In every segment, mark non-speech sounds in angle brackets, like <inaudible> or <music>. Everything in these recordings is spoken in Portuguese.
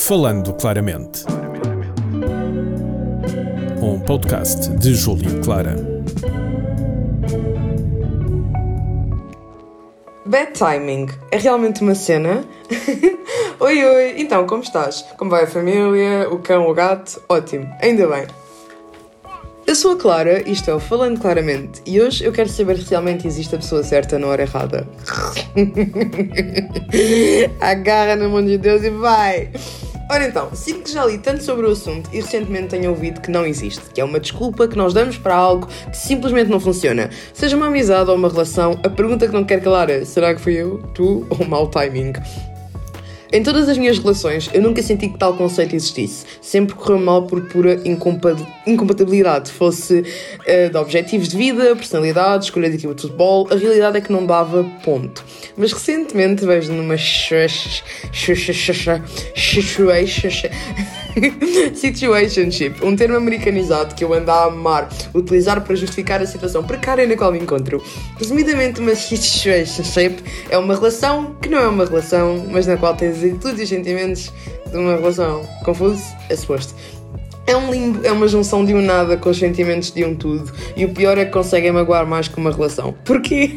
Falando Claramente. Um podcast de Júlio Clara. Bad timing é realmente uma cena? <laughs> oi, oi, então como estás? Como vai a família, o cão, o gato? Ótimo, ainda bem. Eu sou a Clara e estou Falando Claramente e hoje eu quero saber se realmente existe a pessoa certa na hora errada. <laughs> Agarra na mão de Deus e vai! Ora então, sinto que já li tanto sobre o assunto e recentemente tenho ouvido que não existe, que é uma desculpa que nós damos para algo que simplesmente não funciona. Seja uma amizade ou uma relação, a pergunta que não quer calar é: será que fui eu, tu ou mau timing? Em todas as minhas relações, eu nunca senti que tal conceito existisse. Sempre correu mal por pura incompatibilidade, fosse uh, de objetivos de vida, personalidade, escolha de equipa de futebol. A realidade é que não dava ponto. Mas recentemente vejo numa <laughs> situationship, um termo americanizado que eu ando a amar utilizar para justificar a situação precária na qual me encontro. Resumidamente, uma <laughs> situationship é uma relação que não é uma relação, mas na qual tens atitudes e sentimentos de uma relação. Confuso? É suposto. É um limbo, é uma junção de um nada com os sentimentos de um tudo. E o pior é que conseguem magoar mais que uma relação. Porquê?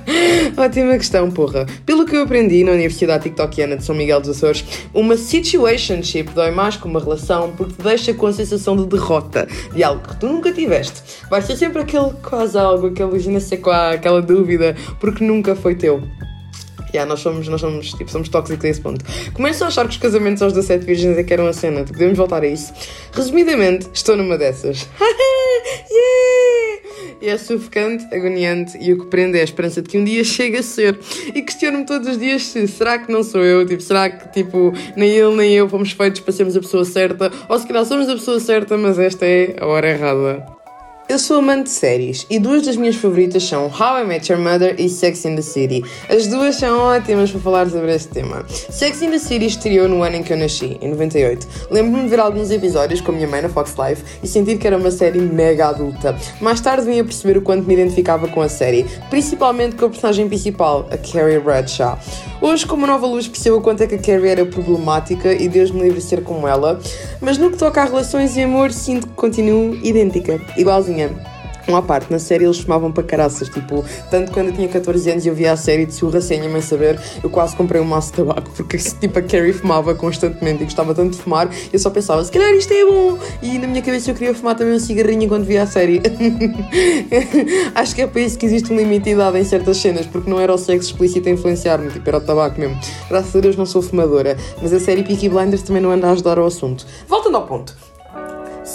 <laughs> Ótima questão, porra. Pelo que eu aprendi na Universidade TikTokiana de São Miguel dos Açores, uma situationship dói mais que uma relação porque te deixa com a sensação de derrota, de algo que tu nunca tiveste. Vai ser sempre aquele quase algo, aquele qual, aquela dúvida, porque nunca foi teu. Yeah, nós somos, nós somos, tipo, somos tóxicos a esse ponto. Começo a achar que os casamentos aos 17 virgens é que eram a cena. Tipo, podemos voltar a isso. Resumidamente, estou numa dessas. <laughs> yeah! E é sufocante, agoniante e o que prende é a esperança de que um dia chegue a ser. E questiono-me todos os dias se será que não sou eu? Tipo, será que tipo, nem ele nem eu fomos feitos para sermos a pessoa certa? Ou se calhar somos a pessoa certa, mas esta é a hora errada. Eu sou amante de séries e duas das minhas favoritas são How I Met Your Mother e Sex in the City. As duas são ótimas para falar sobre este tema. Sex in the City estreou no ano em que eu nasci, em 98. Lembro-me de ver alguns episódios com a minha mãe na Fox Life e sentir que era uma série mega adulta. Mais tarde vim a perceber o quanto me identificava com a série, principalmente com a personagem principal, a Carrie Bradshaw. Hoje, com uma nova luz, percebo o quanto é que a Carrie era problemática e Deus me livre de ser como ela, mas no que toca a relações e amor, sinto que continuo idêntica, igualzinha uma parte, na série eles fumavam para caraças, tipo, tanto quando eu tinha 14 anos e eu via a série de surra sem a mãe saber, eu quase comprei um maço de tabaco, porque <laughs> tipo a Carrie fumava constantemente e gostava tanto de fumar, eu só pensava, se calhar isto é bom, e na minha cabeça eu queria fumar também um cigarrinho enquanto via a série. <laughs> Acho que é por isso que existe um limite de idade em certas cenas, porque não era o sexo explícito a influenciar-me, tipo, era o tabaco mesmo. Graças a Deus não sou fumadora, mas a série Peaky Blinders também não anda a ajudar ao assunto. Voltando ao ponto.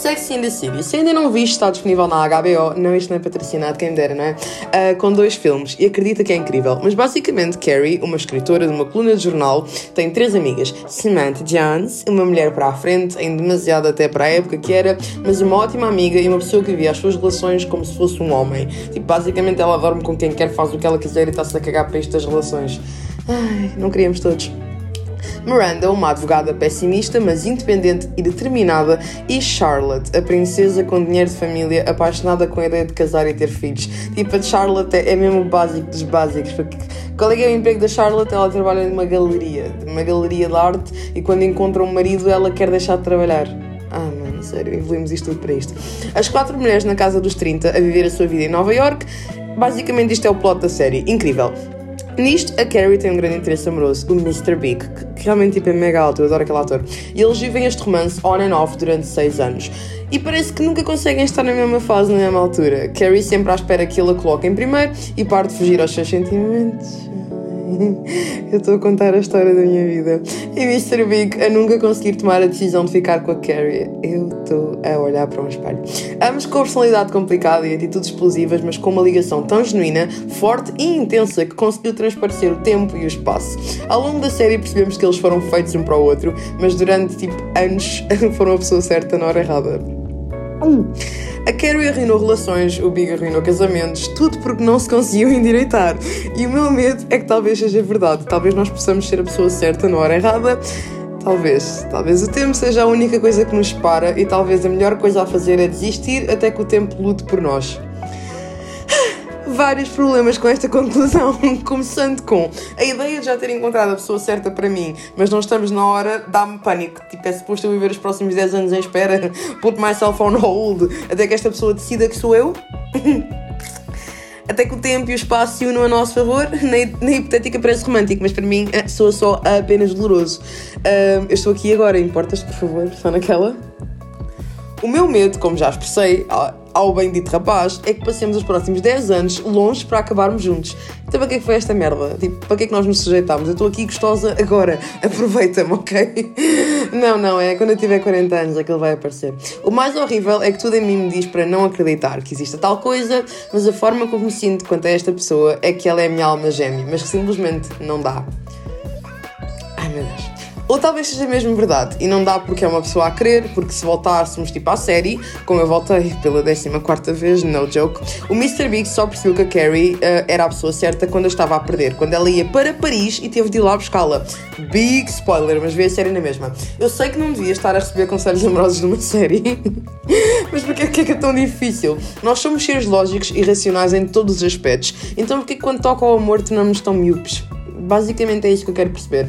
Sex the City. Se ainda não viste, está disponível na HBO. Não, isto não é patrocinado, quem dera, não é? Uh, com dois filmes. E acredita que é incrível. Mas basicamente, Carrie, uma escritora de uma coluna de jornal, tem três amigas. Samantha Jones, uma mulher para a frente, ainda demasiado até para a época que era, mas uma ótima amiga e uma pessoa que via as suas relações como se fosse um homem. Tipo, basicamente ela dorme com quem quer, faz o que ela quiser e está-se a cagar para estas relações. Ai, não queríamos todos. Miranda, uma advogada pessimista, mas independente e determinada, e Charlotte, a princesa com dinheiro de família, apaixonada com a ideia de casar e ter filhos. Tipo, a Charlotte é mesmo o básico dos básicos, porque qual é, é o emprego da Charlotte? Ela trabalha numa galeria, numa galeria de arte, e quando encontra um marido, ela quer deixar de trabalhar. Ah, mano, sério, evoluímos isto tudo para isto. As quatro mulheres na casa dos 30 a viver a sua vida em Nova York. Basicamente, isto é o plot da série. Incrível. Nisto, a Carrie tem um grande interesse amoroso, o Mr. Big, que realmente tipo, é mega alto, eu adoro aquele ator. E eles vivem este romance on and off durante 6 anos. E parece que nunca conseguem estar na mesma fase, na mesma altura. Carrie sempre à espera que ele a coloque em primeiro e parte de fugir aos seus sentimentos. <laughs> Eu estou a contar a história da minha vida. E Mr. Big a nunca conseguir tomar a decisão de ficar com a Carrie. Eu estou a olhar para um espelho. Ambos com personalidade complicada e atitudes explosivas, mas com uma ligação tão genuína, forte e intensa que conseguiu transparecer o tempo e o espaço. Ao longo da série percebemos que eles foram feitos um para o outro, mas durante tipo anos <laughs> foram a pessoa certa na hora errada. A Carrie arruinou relações, o Big arruinou casamentos, tudo porque não se conseguiu <laughs> endireitar. E o meu medo é que talvez seja verdade. Talvez nós possamos ser a pessoa certa na hora errada. Talvez. Talvez o tempo seja a única coisa que nos para e talvez a melhor coisa a fazer é desistir até que o tempo lute por nós. Vários problemas com esta conclusão, <laughs> começando com a ideia de já ter encontrado a pessoa certa para mim, mas não estamos na hora, dá-me pânico. Tipo, é suposto eu viver os próximos 10 anos em espera, <laughs> put myself on hold, até que esta pessoa decida que sou eu. <laughs> até que o tempo e o espaço se unam a nosso favor. Na, hipotética parece romântico, mas para mim eh, sou só apenas doloroso. Uh, eu estou aqui agora, importas, por favor, só naquela? O meu medo, como já expressei ao bendito rapaz, é que passemos os próximos 10 anos longe para acabarmos juntos. Então para que é que foi esta merda? Tipo, para que é que nós nos sujeitámos? Eu estou aqui gostosa agora, <laughs> aproveita-me, ok? Não, não, é quando eu tiver 40 anos é que ele vai aparecer. O mais horrível é que tudo em mim me diz para não acreditar que exista tal coisa, mas a forma como me sinto quanto a esta pessoa é que ela é a minha alma gêmea, mas que simplesmente não dá. Ai meu Deus. Ou talvez seja mesmo verdade e não dá porque é uma pessoa a querer, porque se voltássemos tipo à série, como eu voltei pela 14 vez, no joke, o Mr. Big só percebeu que a Carrie uh, era a pessoa certa quando a estava a perder, quando ela ia para Paris e teve de ir lá buscá-la. Big spoiler, mas vê a série na mesma. Eu sei que não devia estar a receber conselhos amorosos numa <laughs> série, mas porquê que é que é tão difícil? Nós somos seres lógicos e racionais em todos os aspectos, então porquê que quando toca ao amor tornamos tão miúpes? Basicamente é isso que eu quero perceber.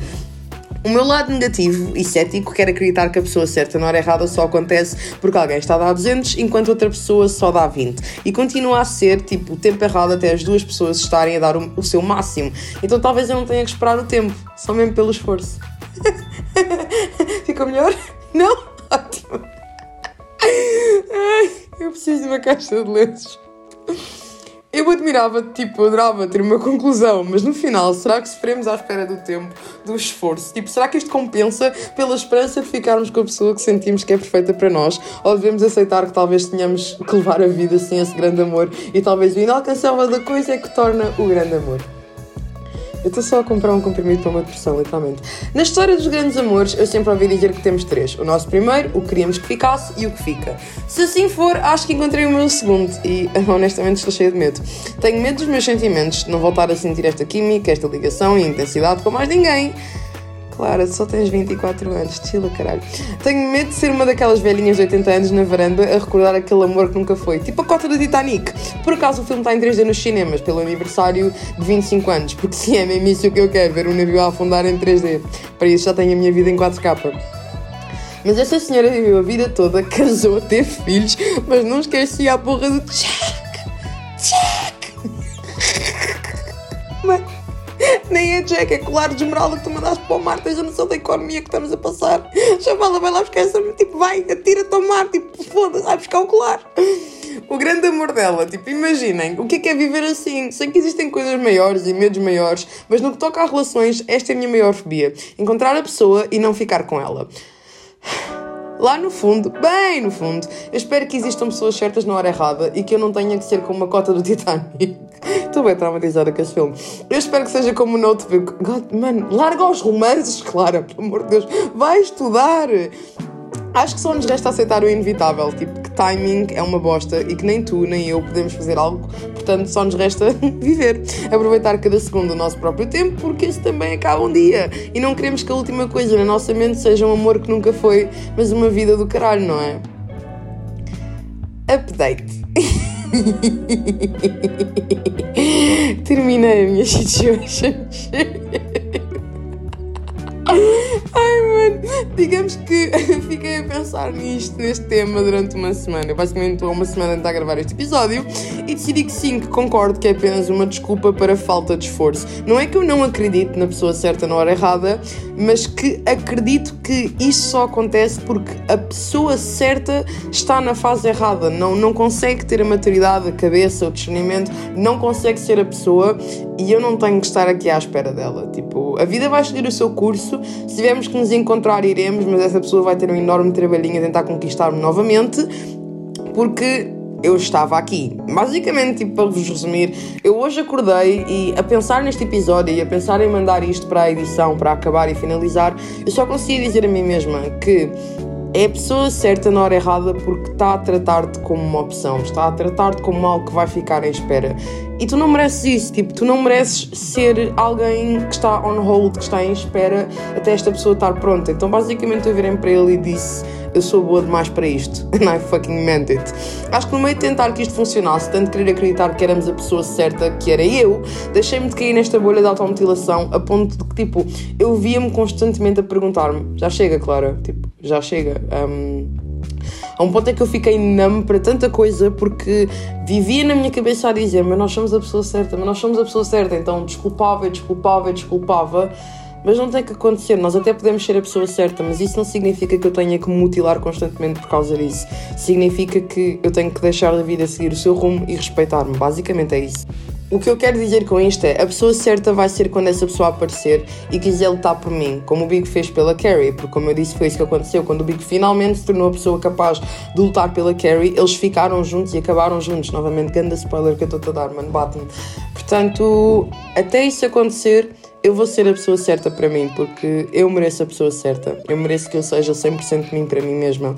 O meu lado negativo e cético quer acreditar que a pessoa certa na hora errada só acontece porque alguém está a dar 200 enquanto outra pessoa só dá 20. E continua a ser, tipo, o tempo errado até as duas pessoas estarem a dar o, o seu máximo. Então talvez eu não tenha que esperar o tempo, só mesmo pelo esforço. <laughs> Ficou melhor? Não? <laughs> Ótimo. Ai, eu preciso de uma caixa de lenços. Eu admirava, tipo, adorava ter uma conclusão, mas no final, será que sofremos à espera do tempo, do esforço? Tipo, será que isto compensa pela esperança de ficarmos com a pessoa que sentimos que é perfeita para nós? Ou devemos aceitar que talvez tenhamos que levar a vida sem esse grande amor e talvez o inalcançável da coisa é que torna o grande amor? Eu estou só a comprar um comprimido para uma depressão, literalmente. Na história dos grandes amores, eu sempre ouvi dizer que temos três. O nosso primeiro, o que queríamos que ficasse e o que fica. Se assim for, acho que encontrei o meu segundo e, <laughs> honestamente, estou cheia de medo. Tenho medo dos meus sentimentos, de não voltar a sentir esta química, esta ligação e intensidade com mais ninguém. Clara, só tens 24 anos, chila caralho. Tenho medo de ser uma daquelas velhinhas de 80 anos na varanda a recordar aquele amor que nunca foi. Tipo a cota do Titanic. Por acaso o filme está em 3D nos cinemas, pelo aniversário de 25 anos, porque se é mesmo isso que eu quero, ver um navio a afundar em 3D. Para isso já tenho a minha vida em 4K. Mas esta senhora viveu a vida toda, casou, teve filhos, mas não esquecia a porra do check! Jack, é colar de esmeralda que tu mandaste para o mar, tens a noção da economia que estamos a passar. Chavala, vai lá buscar essa, tipo, vai, atira-te ao mar, tipo, foda-se, vai buscar o colar. O grande amor dela, tipo, imaginem, o que é que é viver assim? Sei que existem coisas maiores e medos maiores, mas no que toca a relações, esta é a minha maior fobia. Encontrar a pessoa e não ficar com ela lá no fundo, bem no fundo, eu espero que existam pessoas certas na hora errada e que eu não tenha que ser como uma cota do Titanic. <laughs> Estou bem traumatizada com esse filme. Eu espero que seja como o Notebook. God, man, larga os romances, Clara, pelo amor de Deus. Vai estudar. Acho que só nos resta aceitar o inevitável, tipo que timing é uma bosta e que nem tu nem eu podemos fazer algo, portanto só nos resta <laughs> viver, aproveitar cada segundo do nosso próprio tempo, porque esse também acaba um dia e não queremos que a última coisa na nossa mente seja um amor que nunca foi, mas uma vida do caralho, não é? Update. <laughs> Terminei a minha <laughs> situation. Digamos que <laughs> fiquei a pensar nisto, neste tema, durante uma semana. Eu basicamente estou há uma semana a gravar este episódio e decidi que sim, que concordo que é apenas uma desculpa para falta de esforço. Não é que eu não acredito na pessoa certa na hora errada, mas que acredito que isso só acontece porque a pessoa certa está na fase errada, não, não consegue ter a maturidade, a cabeça, o discernimento, não consegue ser a pessoa e eu não tenho que estar aqui à espera dela. Tipo, a vida vai seguir o seu curso se tivermos que nos encontrar, iremos, mas essa pessoa vai ter um enorme trabalhinho a tentar conquistar-me novamente, porque eu estava aqui. Basicamente, tipo, para vos resumir, eu hoje acordei e a pensar neste episódio e a pensar em mandar isto para a edição, para acabar e finalizar, eu só conseguia dizer a mim mesma que é a pessoa certa na hora errada porque está a tratar-te como uma opção, está a tratar-te como algo que vai ficar em espera. E tu não mereces isso, tipo, tu não mereces ser alguém que está on hold, que está em espera até esta pessoa estar pronta. Então, basicamente, eu virei para ele e disse: Eu sou boa demais para isto. <laughs> And I fucking meant it. Acho que no meio de tentar que isto funcionasse, tanto querer acreditar que éramos a pessoa certa, que era eu, deixei-me de cair nesta bolha de automutilação a ponto de que, tipo, eu via-me constantemente a perguntar-me: Já chega, Clara? Tipo, já chega. Um, a um ponto é que eu fiquei numb para tanta coisa porque vivia na minha cabeça a dizer: Mas nós somos a pessoa certa, mas nós somos a pessoa certa. Então desculpava, desculpava, desculpava. Mas não tem que acontecer, nós até podemos ser a pessoa certa, mas isso não significa que eu tenha que me mutilar constantemente por causa disso. Significa que eu tenho que deixar a vida seguir o seu rumo e respeitar-me. Basicamente é isso. O que eu quero dizer com isto é, a pessoa certa vai ser quando essa pessoa aparecer e quiser lutar por mim, como o Big fez pela Carrie, porque como eu disse foi isso que aconteceu, quando o Big finalmente se tornou a pessoa capaz de lutar pela Carrie, eles ficaram juntos e acabaram juntos, novamente, grande spoiler que eu estou a dar, mano, bate-me. Portanto, até isso acontecer, eu vou ser a pessoa certa para mim, porque eu mereço a pessoa certa, eu mereço que eu seja 100% de mim para mim mesma.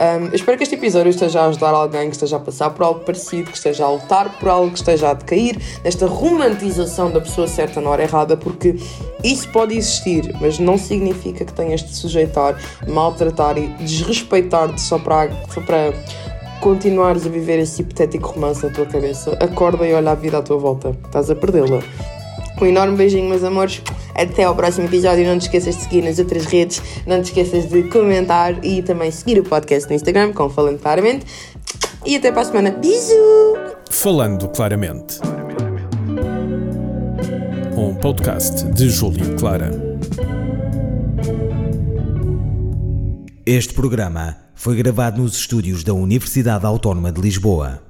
Um, espero que este episódio esteja a ajudar alguém que esteja a passar por algo parecido, que esteja a lutar por algo, que esteja a decair nesta romantização da pessoa certa na hora errada, porque isso pode existir, mas não significa que tenhas de sujeitar, maltratar e desrespeitar-te só para, só para continuares a viver esse hipotético romance na tua cabeça. Acorda e olha a vida à tua volta, estás a perdê-la. Um enorme beijinho, meus amores. Até ao próximo episódio. Não te esqueças de seguir nas outras redes. Não te esqueças de comentar e também seguir o podcast no Instagram, com Falando Claramente. E até para a semana. Beijo! Falando Claramente. Um podcast de Júlio Clara. Este programa foi gravado nos estúdios da Universidade Autónoma de Lisboa.